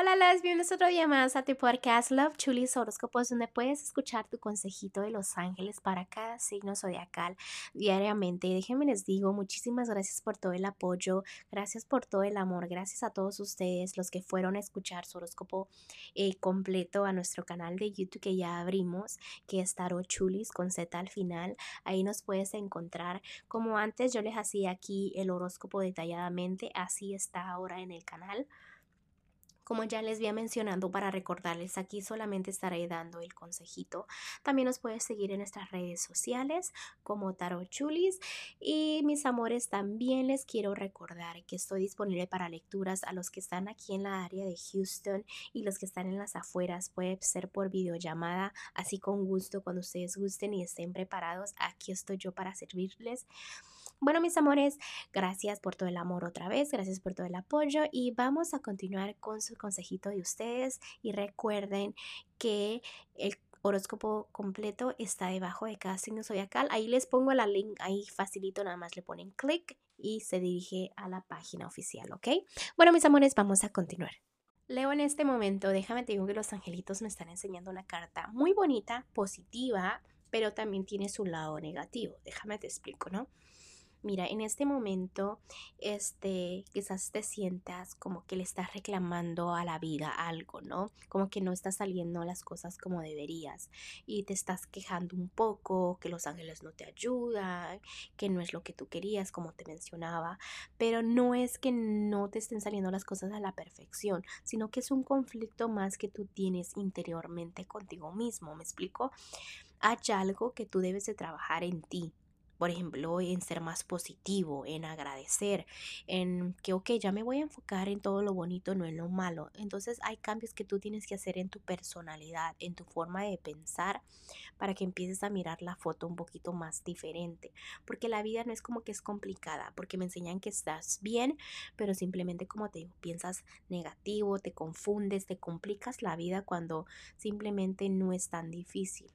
Hola, las bienvenidos otro día más a tu podcast Love Chulis Horóscopos, donde puedes escuchar tu consejito de los ángeles para cada signo zodiacal diariamente. Déjenme les digo, muchísimas gracias por todo el apoyo, gracias por todo el amor, gracias a todos ustedes los que fueron a escuchar su horóscopo eh, completo a nuestro canal de YouTube que ya abrimos, que es Tarot Chulis con Z al final. Ahí nos puedes encontrar. Como antes yo les hacía aquí el horóscopo detalladamente, así está ahora en el canal. Como ya les había mencionado para recordarles, aquí solamente estaré dando el consejito. También nos puedes seguir en nuestras redes sociales como Tarot Chulis. Y mis amores, también les quiero recordar que estoy disponible para lecturas a los que están aquí en la área de Houston y los que están en las afueras. Puede ser por videollamada, así con gusto, cuando ustedes gusten y estén preparados. Aquí estoy yo para servirles. Bueno, mis amores, gracias por todo el amor otra vez, gracias por todo el apoyo y vamos a continuar con su consejito de ustedes y recuerden que el horóscopo completo está debajo de cada signo zodiacal. Ahí les pongo la link, ahí facilito, nada más le ponen clic y se dirige a la página oficial, ¿ok? Bueno, mis amores, vamos a continuar. Leo en este momento, déjame te digo que los angelitos me están enseñando una carta muy bonita, positiva, pero también tiene su lado negativo. Déjame te explico, ¿no? Mira, en este momento, este, quizás te sientas como que le estás reclamando a la vida algo, ¿no? Como que no están saliendo las cosas como deberías y te estás quejando un poco, que los ángeles no te ayudan, que no es lo que tú querías, como te mencionaba, pero no es que no te estén saliendo las cosas a la perfección, sino que es un conflicto más que tú tienes interiormente contigo mismo, ¿me explico? Hay algo que tú debes de trabajar en ti, por ejemplo, en ser más positivo, en agradecer, en que, ok, ya me voy a enfocar en todo lo bonito, no en lo malo. Entonces hay cambios que tú tienes que hacer en tu personalidad, en tu forma de pensar, para que empieces a mirar la foto un poquito más diferente. Porque la vida no es como que es complicada, porque me enseñan que estás bien, pero simplemente como te digo, piensas negativo, te confundes, te complicas la vida cuando simplemente no es tan difícil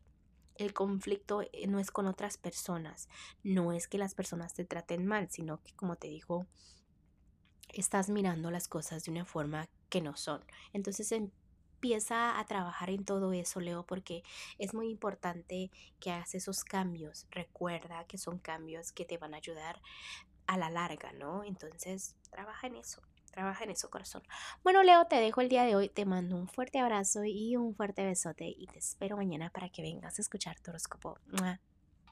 el conflicto eh, no es con otras personas, no es que las personas te traten mal, sino que como te digo, estás mirando las cosas de una forma que no son. Entonces empieza a trabajar en todo eso, Leo, porque es muy importante que hagas esos cambios. Recuerda que son cambios que te van a ayudar a la larga, ¿no? Entonces, trabaja en eso. Trabaja en eso, corazón. Bueno, Leo, te dejo el día de hoy. Te mando un fuerte abrazo y un fuerte besote. Y te espero mañana para que vengas a escuchar tu horóscopo.